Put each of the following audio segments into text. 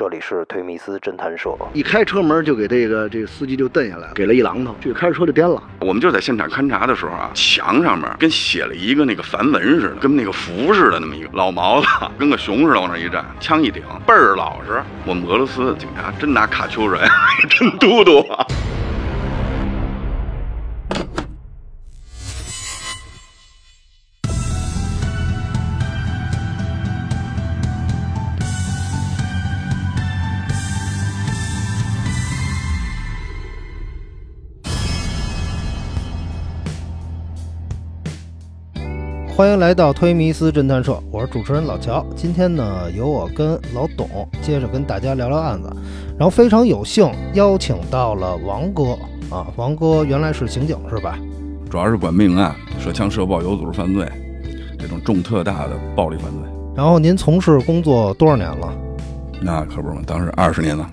这里是推密斯侦探社。一开车门就给这个这个司机就蹬下来了，给了一榔头，这开着车就颠了。我们就在现场勘查的时候啊，墙上面跟写了一个那个梵文似的，跟那个符似的，那么一个老毛子，跟个熊似的往那一站，枪一顶，倍儿老实。我们俄罗斯的警察真拿卡秋人，真嘟嘟啊！欢迎来到推迷斯侦探社，我是主持人老乔。今天呢，由我跟老董接着跟大家聊聊案子，然后非常有幸邀请到了王哥啊，王哥原来是刑警是吧？主要是管命案、涉枪涉爆、有组织犯罪这种重特大的暴力犯罪。然后您从事工作多少年了？那可不是嘛，当时二十年了。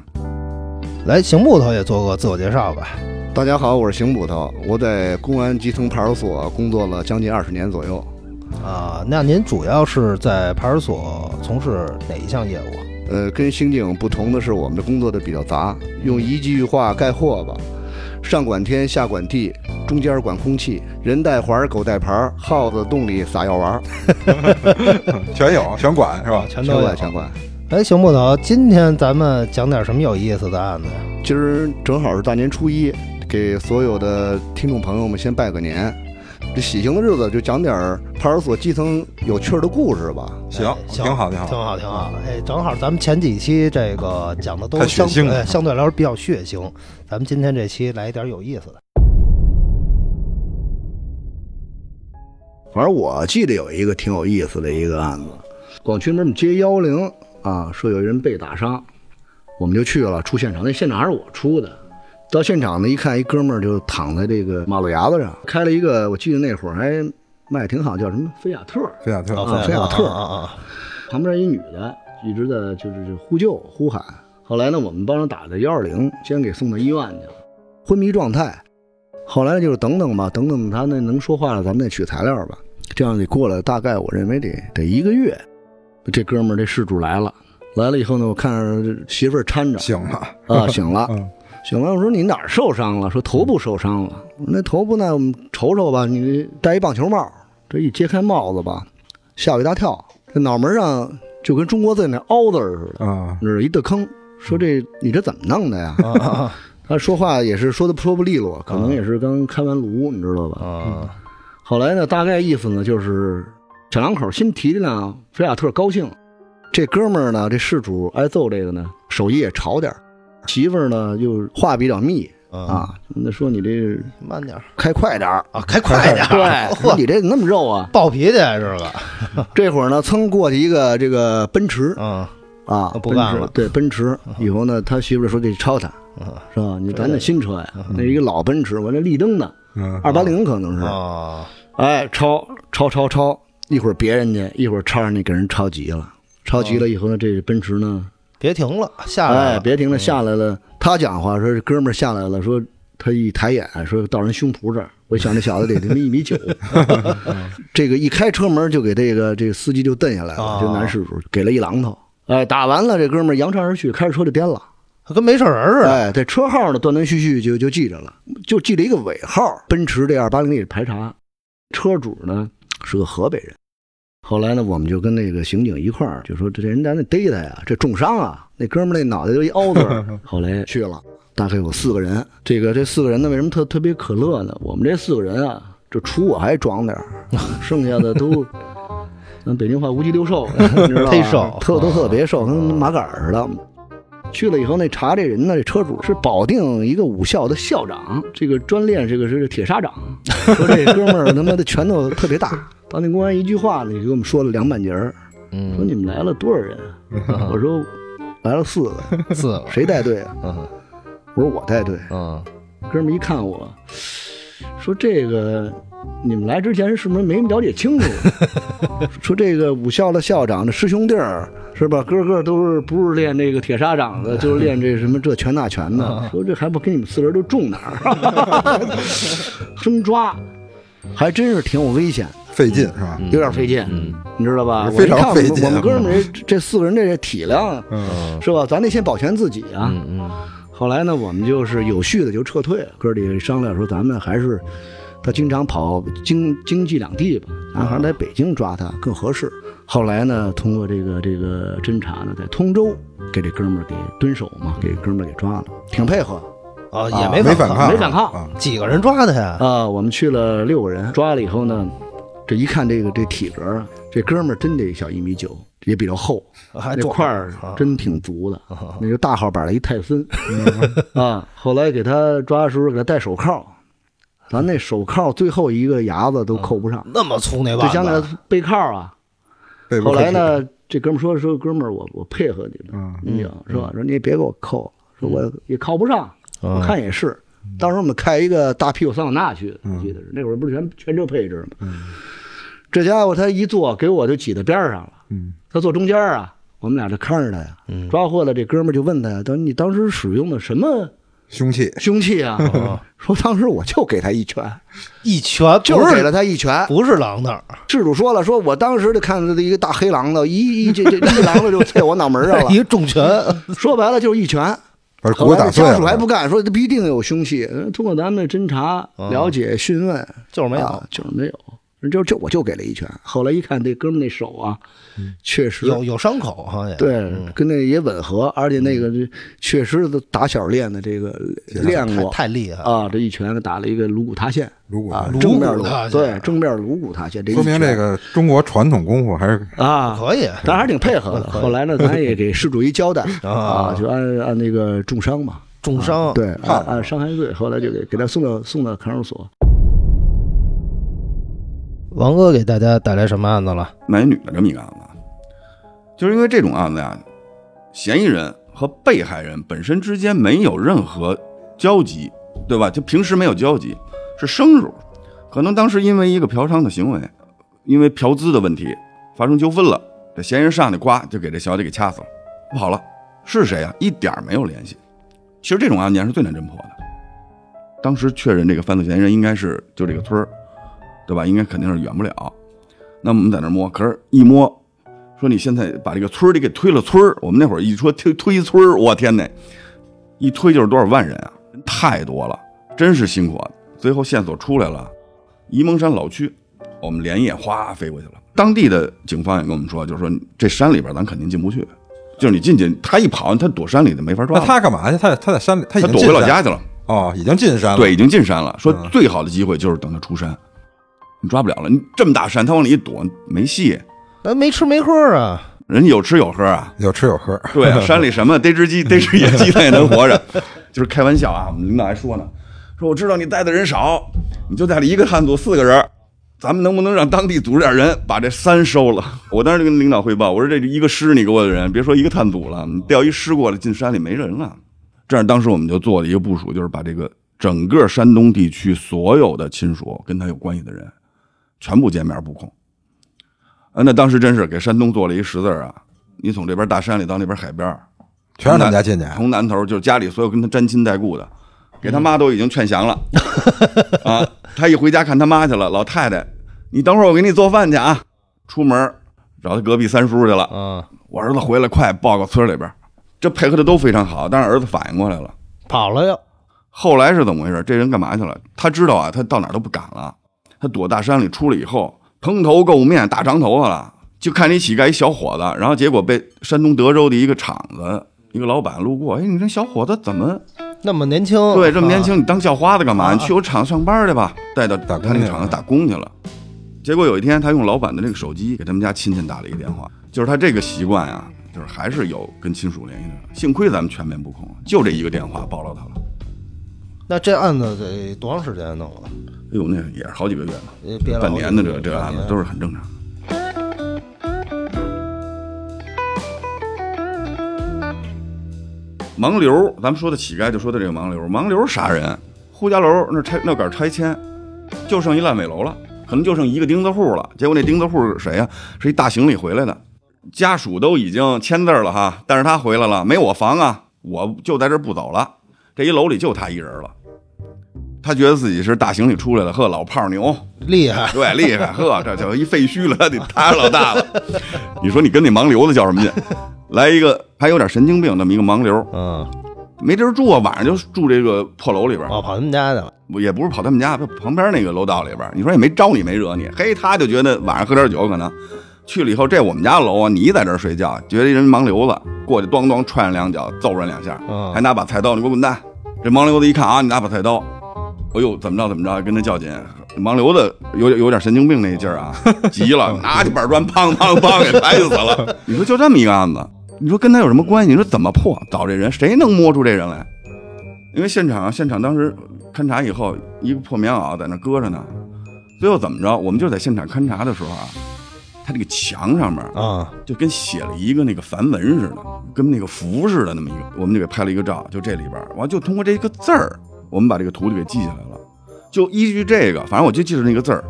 来，邢捕头也做个自我介绍吧。大家好，我是邢捕头，我在公安基层派出所工作了将近二十年左右。啊，那您主要是在派出所从事哪一项业务？呃，跟刑警不同的是，我们的工作的比较杂，用一句话概括吧：上管天，下管地，中间管空气，人带环，狗带牌，耗子洞里撒药丸，全有，全管是吧？全都有全管全管。哎，邢木头，今天咱们讲点什么有意思的案子呀？今儿正好是大年初一，给所有的听众朋友们先拜个年。这喜庆的日子，就讲点儿派出所基层有趣儿的故事吧。行，行挺好，挺好。挺好，挺好。哎，正好咱们前几期这个讲的都太血相腥了哎相对来说比较血腥，咱们今天这期来一点有意思的。反正我记得有一个挺有意思的一个案子，广渠门接幺幺零啊，说有人被打伤，我们就去了，出现场。那现场还是我出的。到现场呢，一看一哥们儿就躺在这个马路牙子上，开了一个，我记得那会儿还卖挺好，叫什么菲亚特，菲亚特，啊菲亚特啊啊啊！旁边一女的一直在就是呼救呼喊。后来呢，我们帮着打的幺二零，先给送到医院去了，昏迷状态。后来就是等等吧，等等他那能说话了，咱们再取材料吧。这样得过了大概我认为得得一个月，这哥们儿这事主来了，来了以后呢，我看着媳妇儿搀着醒了，啊，醒了，嗯，醒了。我说你哪儿受伤了？说头部受伤了。那头部呢，我们瞅瞅吧。你戴一棒球帽，这一揭开帽子吧，吓我一大跳。这脑门上就跟中国字那凹字儿似的，啊，那是一大坑。说这你这怎么弄的呀？啊啊 他说话也是说的说不利落，可能也是刚开完颅，你知道吧？啊！后来呢，大概意思呢就是小两口新提的呢，菲亚特高兴。这哥们儿呢，这事主挨揍这个呢，手艺也潮点儿媳妇儿呢又话比较密啊，啊，那说你这慢点儿。开快点儿，啊，开快点儿！对，你这怎么那么肉啊？暴脾气这个，这会儿呢，蹭过去一个这个奔驰。嗯。啊，不奔干了。对，奔驰。以后呢，他媳妇儿说得超他，嗯。是吧？你咱那新车呀，那一个老奔驰，我那立灯的嗯，二八零可能是，啊，哎，超超超超，一会儿别人家，一会儿超上去给人超急了，超急了以后呢，这奔驰呢，别停了，下来哎，别停了，下来了。他讲话说，这哥们儿下来了，说他一抬眼，说到人胸脯这儿，我想这小子得他妈一米九，这个一开车门就给这个这个司机就蹬下来了，啊这男事主给了一榔头，哎，打完了，这哥们儿扬长而去，开着车就颠了。跟没事人似的。哎，这车号呢断断续续就就记着了，就记了一个尾号，奔驰这二八零也排查，车主呢是个河北人。后来呢，我们就跟那个刑警一块儿就说，这人咱得逮他呀，这重伤啊，那哥们儿那脑袋就一凹字儿。后来去了，大概有四个人。这个这四个人呢，为什么特特别可乐呢？我们这四个人啊，这除我还装点儿，剩下的都。咱北京话无鸡六瘦，你知道吧？忒瘦特都特别瘦，跟麻杆似的。去了以后，那查这人呢，这车主是保定一个武校的校长，这个专练这个是铁砂掌。说这哥们儿他妈的拳头特别大。当地公安一句话呢，就给我们说了两半截儿，说嗯，你们来了多少人？我说来了四个，四个，谁带队啊？嗯我说我带队。嗯，哥们儿一看我，说这个你们来之前是不是没了解清楚？说这个武校的校长的师兄弟儿是吧？个个都是不是练这个铁砂掌的，就是练这什么这拳那拳的。说这还不给你们四人都中哪儿？真抓，还真是挺有危险。费劲是吧？有点费劲，嗯你知道吧？非常我看费劲我们哥们儿这这四个人这体量嗯，是吧？咱得先保全自己啊。嗯嗯后来呢，我们就是有序的就撤退了，哥儿几个商量说，咱们还是他经常跑经经济两地吧，咱还是在北京抓他更合适。后来呢，通过这个这个侦查呢，在通州给这哥们儿给蹲守嘛，给哥们儿给抓了，挺配合啊，啊也没，没反抗，没反抗啊，几个人抓的呀？啊。我们去了六个人，抓了以后呢，这一看这个这体格啊，这哥们儿真得小一米九，也比较厚，那还壮块儿啊真挺足的，那就大号板的一泰森啊。后来给他抓的时候给他戴手铐，咱那手铐最后一个牙子都扣不上，那么粗那把就腕像那子，背铐啊。后来？呢，这哥们儿说说哥们儿，我我配合你嗯们，你讲是吧？说你也别给我扣，说我也靠不上，嗯我看也是。当时我们开一个大屁股桑塔纳去，我记得是那会儿不是全全车配置吗？这家伙他一坐，给我就挤到边儿上了。嗯，他坐中间儿啊，我们俩就看着他呀。抓获了这哥们儿就问他呀，当你当时使用的什么凶器，凶器啊？说当时我就给他一拳，一拳不是就给了他一拳。不是榔头，事主说了，说我当时就看着一个大黑狼头，一一这这一狼头就踹我脑门上了。一重拳，说白了就是一拳。把骨打后来这家属。还不干，说这必定有凶器。呃通过咱们侦查、了解、询问，就是没有啊，就是没有。就就我就给了一拳。后来一看，这哥们儿那手啊，确实有有伤口好像对，跟那也吻合，而且那个这确实都打小练的这个练过太厉害了，啊，这一拳打了一个颅骨塌陷啊，颅骨塌陷正面颅颅骨塌陷对正面颅骨塌陷，这一拳说明这个中国传统功夫还是啊可以，咱还是挺配合的。后来呢，咱也给事主一交代啊啊，就按按那个重伤嘛，重伤，对，按按伤害罪，后来就给给他送到送到看守所。王哥给大家带来什么案子了？买女的这么一个案子，就是因为这种案子呀，嫌疑人和被害人本身之间没有任何交集，对吧？就平时没有交集，是生手。可能当时因为一个嫖娼的行为，因为嫖资的问题发生纠纷了，这嫌疑人上去呱就给这小姐给掐死了，跑了。是谁呀、一点没有联系。其实这种案件是最难侦破的。当时确认这个犯罪嫌疑人应该是就这个村儿，对吧？应该肯定是远不了。那我们在那儿摸，可是一摸，说你现在把这个村儿里给推了村儿。我们那会儿一说推推村儿，我天哪，一推就是多少万人啊，人太多了，真是辛苦啊。最后线索出来了，沂蒙山老区，我们连夜哗飞过去了。当地的警方也跟我们说，就是说这山里边咱肯定进不去，就是你进去，他一跑，他躲山里就没法抓那。他干嘛去？他他在山里，他已经进山回老家去了。哦，已经进山了。对，已经进山了。说嗯最好的机会就是等他出山，你抓不了了。你这么大山，他往里一躲，没戏。咱没吃没喝啊，人家有吃有喝啊，有吃有喝。对啊，山里什么逮只鸡、逮只野鸡，他也能活着。就是开玩笑啊，我们领导还说呢，说我知道你带的人少，你就带了一个探组四个人，咱们能不能让当地组织点人把这山收了？我当时就跟领导汇报，我说这一个师你给我的人，别说一个探组了，你调一师过来进山里没人了。这样当时我们就做了一个部署，就是把这个整个山东地区所有的亲属跟他有关系的人，全部见面布控。啊，那当时真是给山东做了一十字啊！你从这边大山里到那边海边，全让他们家进去。从南头就是家里所有跟他沾亲带故的，给他妈都已经劝降了 啊。他一回家看他妈去了，老太太，你等会儿我给你做饭去啊。出门找他隔壁三叔去了，嗯，我儿子回来快报告村里边，这配合的都非常好。但是儿子反应过来了，跑了又，后来是怎么回事？这人干嘛去了？他知道啊，他到哪儿都不敢了。他躲大山里出来以后，蓬头垢面，大长头发了，就看一乞丐一小伙子，然后结果被山东德州的一个厂子一个老板路过，哎，你这小伙子怎么那么年轻，对这么年啊，轻？你当叫花子干嘛？啊你去我厂子上班去吧，带到打他那个厂子打工去了。结果有一天，他用老板的那个手机给他们家亲戚打了一个电话，就是他这个习惯啊，就是还是有跟亲属联系的。幸亏咱们全面布控，就这一个电话暴露他了。那这案子得多长时间弄啊？哎呦，那也是好几个月了半年的这个这个案子都是很正常。盲流，咱们说的乞丐就说的这个盲流，盲流啥人，呼家楼那拆那杆拆迁，就剩一烂尾楼了，可能就剩一个钉子户了。结果那钉子户是谁呀、是一大行李回来的，家属都已经签字了哈，但是他回来了，没我房啊，我就在这不走了。这一楼里就他一人了。他觉得自己是大行李出来了，呵，老炮儿牛，厉害，对，厉害，呵，这叫一废墟了，他得他是老大了。你说你跟那盲流子较什么劲？来一个还有点神经病那么一个盲流，嗯，没地儿住啊，晚上就住这个破楼里边，哦，跑他们家去了，也不是跑他们家，旁边那个楼道里边。你说也没招你，没惹你，嘿，他就觉得晚上喝点酒可能。去了以后，这我们家楼啊，你在这儿睡觉，觉得一人盲流子过去，咣咣踹人两脚，揍人两下，嗯还拿把菜刀，你给我滚蛋！这盲流子一看啊，你拿把菜刀，哎呦，怎么着怎么着，跟他较劲。盲流子有有点神经病那劲儿啊，急了，拿起板砖，砰砰砰给拍死了。你说就这么一个案子，你说跟他有什么关系？你说怎么破？找这人，谁能摸出这人来？因为现场现场当时勘查以后，一个破棉袄在那搁着呢。最后怎么着？我们就在现场勘查的时候啊，他这个墙上面啊，就跟写了一个那个梵文似的，跟那个符似的那么一个，我们就给拍了一个照，就这里边儿，完就通过这个字儿，我们把这个徒弟给记下来了。就依据这个，反正我就记着那个字儿，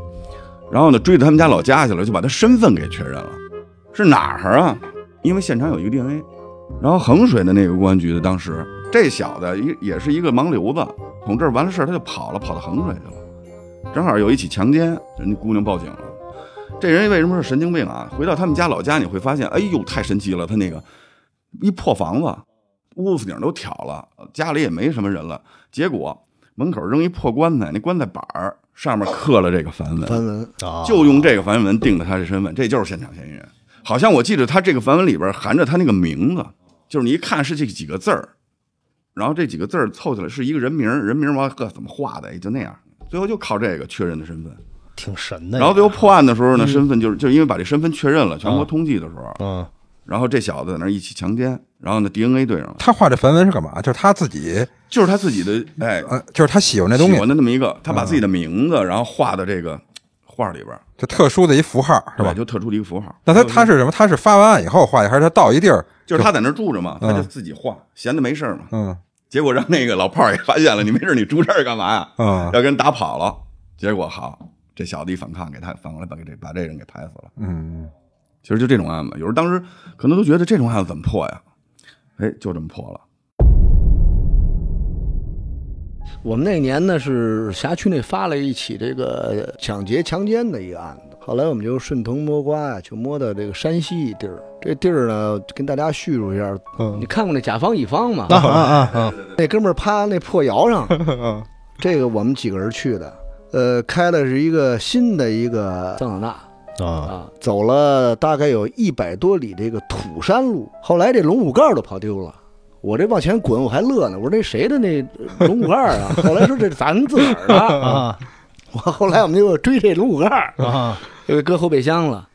然后呢追到他们家老家去了，就把他身份给确认了，是哪儿啊？因为现场有一个 DNA，然后衡水的那个公安局的当时这小子也也是一个盲流子，从这儿完了事儿他就跑了，跑到衡水去了，正好有一起强奸，人家姑娘报警了。这人为什么是神经病啊？回到他们家老家，你会发现，哎呦，太神奇了！他那个一破房子，屋子顶都挑了，家里也没什么人了。结果门口扔一破棺材，那棺材板儿上面刻了这个梵文，梵文啊，就用这个梵文定的他的身份，这就是现场嫌疑人。好像我记得他这个梵文里边含着他那个名字，就是你一看是这几个字儿，然后这几个字儿凑起来是一个人名儿，人名儿完呵怎么画的，也就那样。最后就靠这个确认的身份。挺神的。然后最后破案的时候呢，身份就是就因为把这身份确认了，全国通缉的时候，嗯，然后这小子在那儿一起强奸，然后呢 DNA 对上了，他画这梵文是干嘛？就是他自己，就是他自己的哎呃，就是他喜欢那东喜西，欢的那么一个，他把自己的名字然后画到这个画里边儿，就特殊的一符号，是吧，？就特殊的一个符号。那他他是什么？他是发完案以后画的，还是他到一地儿？就是他在那儿住着嘛，嗯他就自己画，闲的没事儿嘛。嗯结果让那个老炮儿也发现了，你没事儿你住这儿干嘛呀？嗯要跟人打跑了。结果好，这小子一反抗，给他反过来把给这把这人给拍死了。嗯，其实就这种案子，有时候当时可能都觉得这种案子怎么破呀？哎，就这么破了。我们那年呢是辖区内发了一起这个抢劫强奸的一个案子，后来我们就顺藤摸瓜呀，就摸到这个山西一地儿。这地儿呢，跟大家叙述一下，嗯你看过那甲方乙方吗？啊啊啊啊，那哥们儿趴那破窑上，这个我们几个人去的，呃，开的是一个新的一个桑塔纳啊，啊，走了大概有一百多里这个土山路，后来这龙骨盖都跑丢了。我这往前滚，我还乐呢。我说这谁的那龙骨盖啊？后来说这是咱自个儿的。啊我后来我们就追这龙骨盖儿，啊就给搁后备箱了。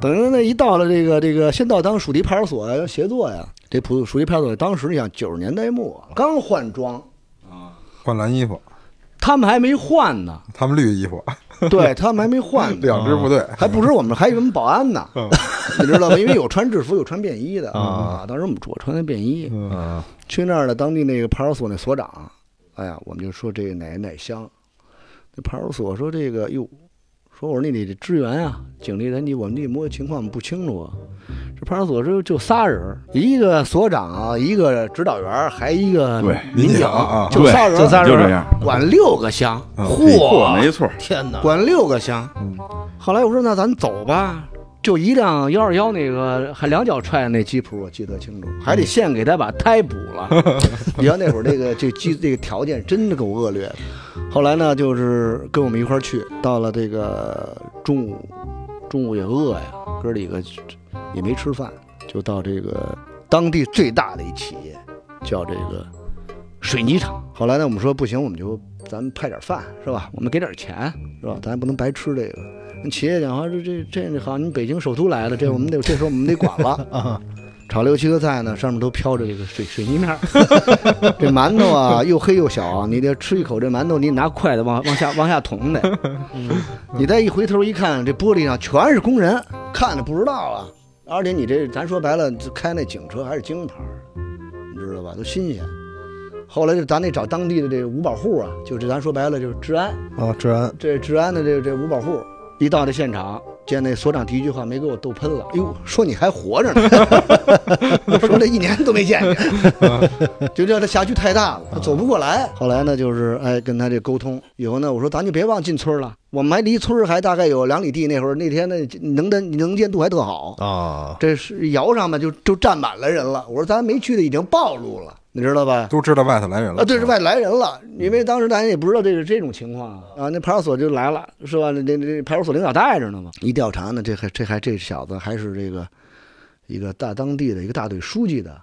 等于那一到了这个这个，先到当属地派出所要协作呀。这普属地派出所当时你想九十年代末刚换装啊，换蓝衣服，他们还没换呢。他们绿衣服，对他们还没换呢，两支部队。还不止我们，还有我们保安呢，你知道吗？因为有穿制服，有穿便衣的啊。当时我们我穿的便衣，嗯去那儿的当地那个派出所那所长，哎呀，我们就说这个哪哪乡，那派出所说这个哟，说我说你得支援啊，警力咱你我们这摸情况不清楚啊。这派出所就就仨人，一个所长啊，一个指导员，还一个对民警啊就仨人，就仨人就这样，管六个乡，嚯，没错。天哪，管六个乡。嗯后来我说那咱走吧，就一辆幺二幺那个还两脚踹的那吉普，我记得清楚，还得现给他把胎补了。你看那会儿这个这机这个条件真的够恶劣的。后来呢，就是跟我们一块儿去，到了这个中午，中午也饿呀，哥几个也没吃饭，就到这个当地最大的一企业，叫这个水泥厂。后来呢，我们说不行，我们就咱们派点饭是吧？我们给点钱是吧？咱也不能白吃这个。企业讲话这这这好，你北京首都来了，这 我们得这时候我们得管了。啊炒六七个菜呢，上面都飘着这个水水泥面儿。这馒头啊，又黑又小啊，你得吃一口这馒头，你拿筷子往往下往下捅得。你再一回头一看，这玻璃上全是工人，看着不知道啊。而且你这咱说白了，这开那警车还是京牌儿，你知道吧？都新鲜。后来就咱得找当地的这个五保户啊，就这咱说白了就是治安，啊，治安这治安的这这五保户一到这现场，见那所长第一句话没给我逗喷了，哎呦，说你还活着呢，说这一年都没见你，就叫他辖区太大了，他走不过来。后来呢，就是哎跟他这沟通，以后呢，我说咱就别忘进村了，我们还离村儿还大概有两里地。那会儿那天那，能的能见度还特好，啊，这是窑上面就就站满了人了。我说咱没去的已经暴露了，你知道吧？都知道外头来人了啊，对，是外来人了，因为当时大家也不知道这是这种情况啊，那派出所就来了，是吧？那那那派出所领导带着呢嘛，一调查呢，这还这还这小子还是这个一个大当地的一个大队书记的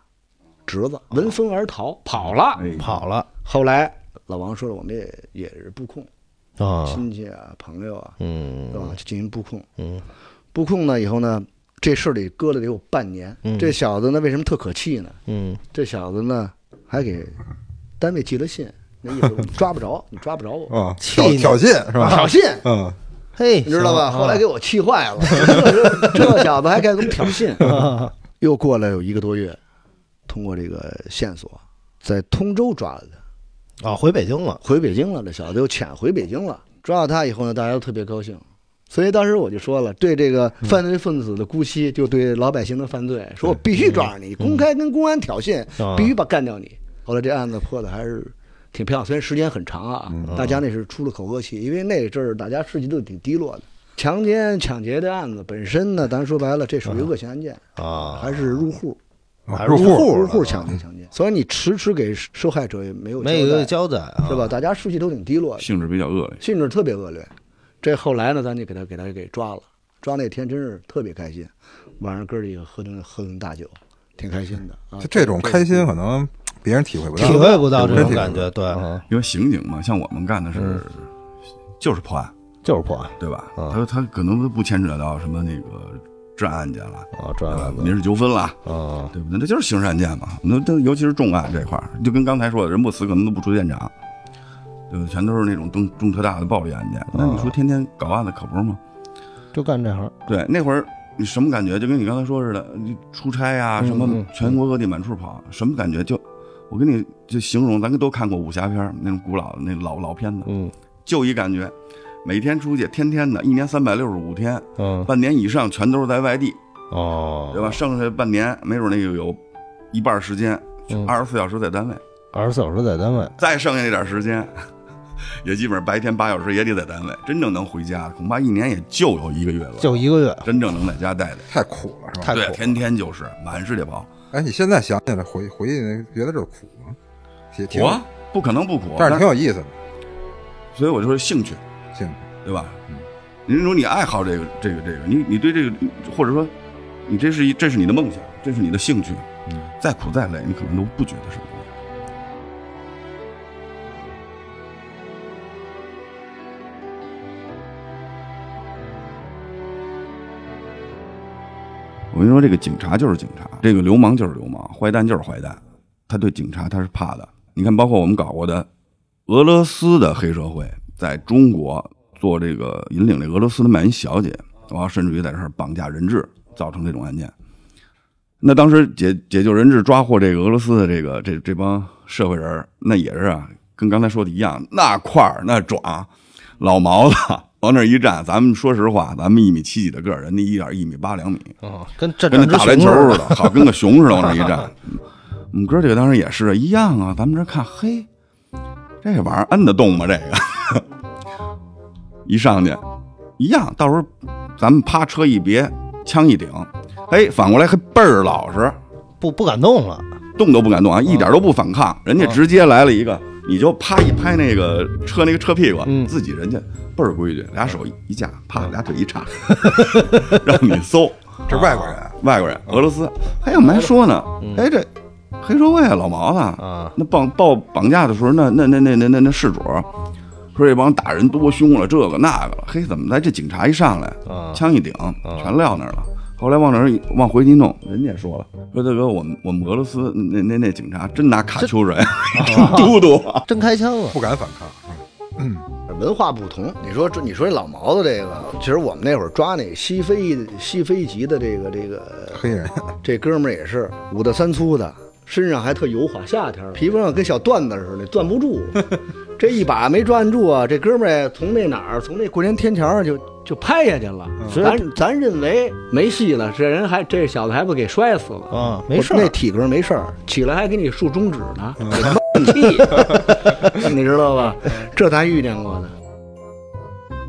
侄子，闻风而逃跑了。哎，跑了后来老王说了，我们也也是布控，啊，亲戚啊、朋友啊，嗯是吧？就进行布控。嗯布控呢以后呢，这事儿里搁了得有半年。嗯这小子呢，为什么特可气呢？嗯这小子呢，还给单位寄了信，那意思 抓不着，你抓不着我，啊，气呢挑挑衅是吧？挑衅，嗯，嘿，你知道吧？后来给我气坏了，这 这小子还敢给我们挑衅。啊又过了有一个多月，通过这个线索，在通州抓了他，啊，回北京了，回北京了。这小子又潜回北京了。抓到他以后呢，大家都特别高兴。所以当时我就说了，对这个犯罪分子的姑息，就对老百姓的犯罪，说我必须抓着你，公开跟公安挑衅，啊必须把干掉你。后来这案子破的还是挺漂亮，虽然时间很长啊，大家那是出了口恶气，因为那阵儿大家士气都挺低落的。强奸、抢劫的案子本身呢，咱说白了，这属于恶性案件，啊，还是入户、还入入户入户抢劫、抢劫。所以你迟迟给受害者也没有没有一个交交代是吧？？大家士气都挺低落的。性质比较恶劣。性质特别恶劣。这后来呢，咱就给他给他给抓了。抓那天真是特别开心，晚上哥儿几个喝顿喝顿大酒，挺开心的啊就。这种开心可能别人体会不到，体会不到这种感觉，对，因为刑警嘛，像我们干的是就是破案，就是破案对吧？嗯他他可能不牵扯到什么那个治安案件了，啊，这对吧样？民事纠纷了，啊，对不对？那就是刑事案件嘛。那这尤其是重案这块儿，就跟刚才说的，人不死可能都不出现场，对吧？全都是那种重重特大的暴力案件。那你说天天搞案子可不是吗？就干这行，对，那会儿你什么感觉？就跟你刚才说似的，你出差呀、嗯什么嗯全国各地满处跑，什么感觉？就我跟你就形容，咱都看过武侠片儿那种古老的那老老片子，嗯就一感觉，每天出去，天天的，一年三百六十五天，嗯，半年以上全都是在外地，哦，对吧？剩下半年，没准那个有一半时间，嗯二十四小时在单位，二十四小时在单位，再剩下那点时间，也基本上白天八小时也得在单位。真正能回家，恐怕一年也就有一个月了。就一个月，真正能在家待的，太苦了是吧？对，太苦了天天就是满世界跑。哎，你现在想起来回回忆，觉得这苦吗？苦，啊，不可能不苦，但是挺有意思的，所以我就说兴趣，兴趣。对吧？嗯你说你爱好这个这个这个，你你对这个，或者说你这是一这是你的梦想，这是你的兴趣，嗯再苦再累，你可能都不觉得是累。我跟你说，这个警察就是警察，这个流氓就是流氓，坏蛋就是坏蛋，他对警察他是怕的。你看，包括我们搞过的俄罗斯的黑社会，在中国做这个引领这俄罗斯的卖淫小姐，然后甚至于在这儿绑架人质，造成这种案件。那当时解解救人质、抓获这个俄罗斯的这个这这帮社会人，那也是啊，跟刚才说的一样，那块儿那爪，老毛子 往那儿一站，咱们说实话，咱们一米七几的个儿，人家一点一米八两米，哦，跟这跟那打篮球似的，好跟个熊似的往那一 站。我们哥几个当时也是一样啊，咱们这看，嘿，这玩意儿摁得动吗？这个 一上去一样，到时候咱们啪车一别，枪一顶，哎，反过来还倍儿老实，不不敢动了，动都不敢动啊，一点都不反抗，人家直接来了一个，你就啪一拍那个车那个车屁股，嗯自己人家倍儿规矩，俩手一架，啪俩腿一叉，让你搜。这外国人外国人，俄罗斯。哎，我们还说呢，哎，这黑社会啊老毛子啊，那绑报绑架的时候，那那那那那那那事主说这帮打人多凶了，这个那个了，嘿，怎么来？这警察一上来，啊枪一顶，全撂那儿了。后来往那儿一往回一弄，人家也说了，说大哥，我们我们俄罗斯那那那警察真拿卡秋水 嘟嘟，真开枪了，不敢反抗。嗯文化不同。你说这，你说这老毛子这个，其实我们那会儿抓那西非西非籍的这个这个黑人这哥们儿也是五大三粗的，身上还特油滑，夏天儿皮肤上跟小缎子似的，攥不住。这一把没攥住啊，这哥们儿从那哪儿，从那过年天桥上就就拍下去了。是咱咱认为没戏了，这人还这小子还不给摔死了。啊，没事儿，那体格没事儿，起来还给你竖中指呢，给他妈气，你知道吧？这咱遇见过的，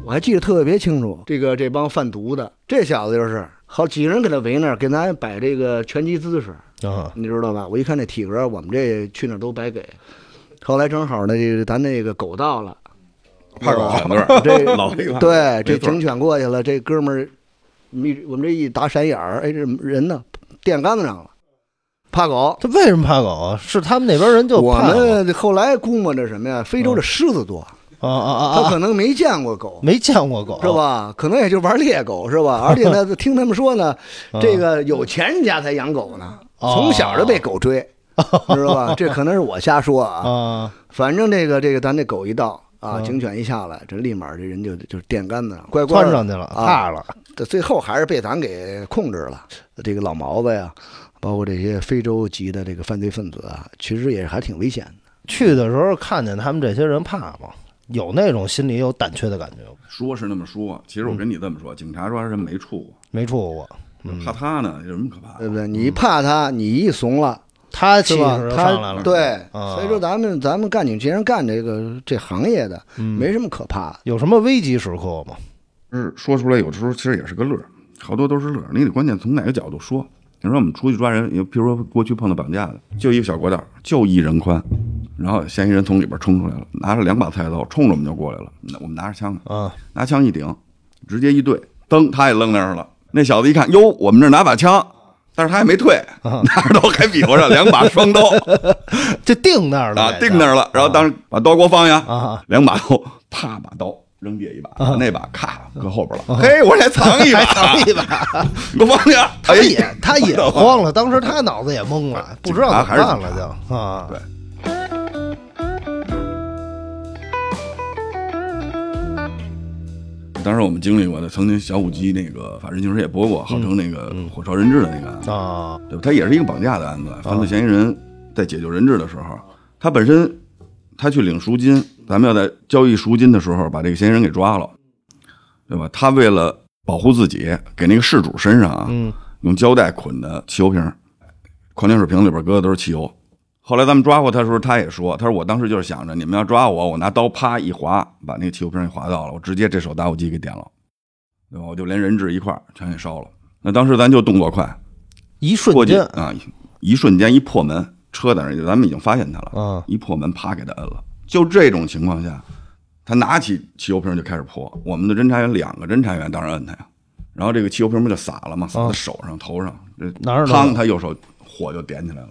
我还记得特别清楚。这个这帮贩毒的，这小子就是好几个人给他围那儿，给咱摆这个拳击姿势，啊，你知道吧？我一看这体格，我们这去那儿都白给。后来正好呢，这个咱那个狗到了，怕狗这 老黑怕对，这警犬过去了，这哥们儿，一我们这一打闪眼儿，哎，这人呢，电杆子上了，怕狗。他为什么怕狗啊？是他们那边人就我怕狗们后来估摸着什么呀？非洲的狮子多，啊啊啊啊，他可能没见过狗，没见过狗是？吧？可能也就玩猎狗，是吧？而且呢，听他们说呢，啊这个有钱人家才养狗呢，哦从小就被狗追，知道吧？这可能是我瞎说啊。啊，反正这个这个，咱这狗一到啊，嗯警犬一下来，这立马这人就就是电杆子上，乖乖窜上去了，啊怕了，这最后还是被咱给控制了。这个老毛子呀，包括这些非洲籍的这个犯罪分子啊，其实也还挺危险的。去的时候看见他们这些人怕吗？有那种心里有胆怯的感觉？说是那么说，其实我跟你这么说，警察抓人没处过，没处过，嗯怕他呢，有什么可怕的？对不对？你怕他，你一怂了，他气势？上来了。对，啊所以说咱们咱们干警，既然干这个这行业的，嗯没什么可怕的。有什么危急时刻吗？是说出来，有的时候其实也是个乐，好多都是乐。你得关键从哪个角度说。你说我们出去抓人，也比如说过去碰到绑架的，就一个小过道，就一人宽，然后嫌疑人从里边冲出来了，拿着两把菜刀冲着我们就过来了。那我们拿着枪呢，啊，拿枪一顶，直接一对，噔，他也愣那儿了。那小子一看，哟，我们这儿拿把枪，但是他也没退，拿着刀还比划着两把双刀 就定那儿了啊，定那儿了。然后当时把刀给我放下，啊，两把刀，啪把刀扔地下一把，把那把咔搁后边了。嘿，我说 还藏一把，藏一把，给我放下。他哎也他也慌了，当时他脑子也懵了，不知道怎么办了就 啊。对当时我们经历过的，曾经小五机那个法制进行时也播过，号称那个火烧人质的那个案子，啊，对吧？他也是一个绑架的案子。犯罪嫌疑人在解救人质的时候，他本身他去领赎金，咱们要在交易赎金的时候把这个嫌疑人给抓了，对吧？他为了保护自己，给那个事主身上啊，嗯用胶带捆的汽油瓶，矿泉水瓶里边搁的都是汽油。后来咱们抓获他的时候，他也说：“他说我当时就是想着你们要抓我，我拿刀啪一划，把那个汽油瓶给划到了，我直接这手打火机给点了，对吧？我就连人质一块儿全给烧了。那当时咱就动作快，一瞬间，啊，一瞬间一破门，车在那儿，咱们已经发现他了，嗯一破门啪给他摁了。就这种情况下，他拿起汽油瓶就开始泼，我们的侦查员两个侦查员当然摁他呀，然后这个汽油瓶不就洒了吗？洒啊在手上、头上，这哪儿都有汤他右手火就点起来了。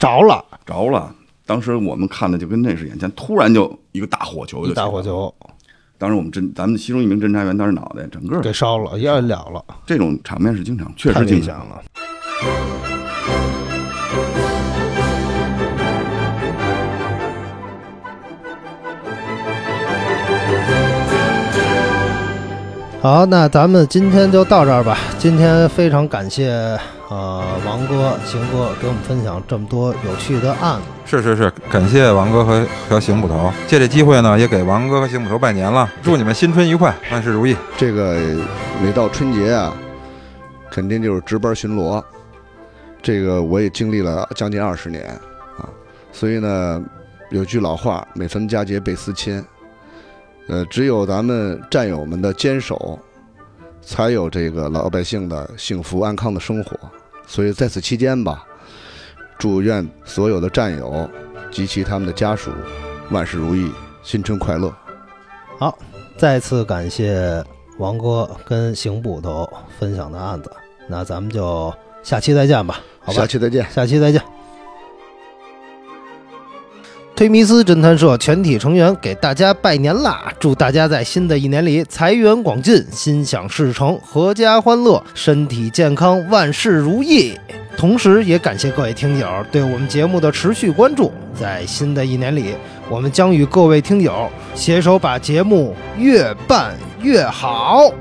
着了，着了。当时我们看的就跟那是眼前，突然就一个大火球就一大火。球当时我们侦，咱们其中一名侦查员当时脑袋整个给烧了，要了了，这种场面是经常，确实经常。危险了。好，那咱们今天就到这儿吧。今天非常感谢呃王哥、邢哥给我们分享这么多有趣的案子。是是是，感谢王哥和和邢捕头，借这机会呢，也给王哥和邢捕头拜年了，祝你们新春愉快，万事如意。这个每到春节啊，肯定就是值班巡逻。这个我也经历了将近二十年啊，所以呢，有句老话，每逢佳节倍思亲。呃，只有咱们战友们的坚守，才有这个老百姓的幸福安康的生活。所以在此期间吧，祝愿所有的战友及其他们的家属万事如意，新春快乐。好再次感谢王哥跟邢捕头分享的案子。那咱们就下期再见吧，好吧下？期再见。下期再见。推迷斯侦探社全体成员给大家拜年啦！祝大家在新的一年里财源广进，心想事成，阖家欢乐，身体健康，万事如意。同时，也感谢各位听友对我们节目的持续关注。在新的一年里，我们将与各位听友携手把节目越办越好。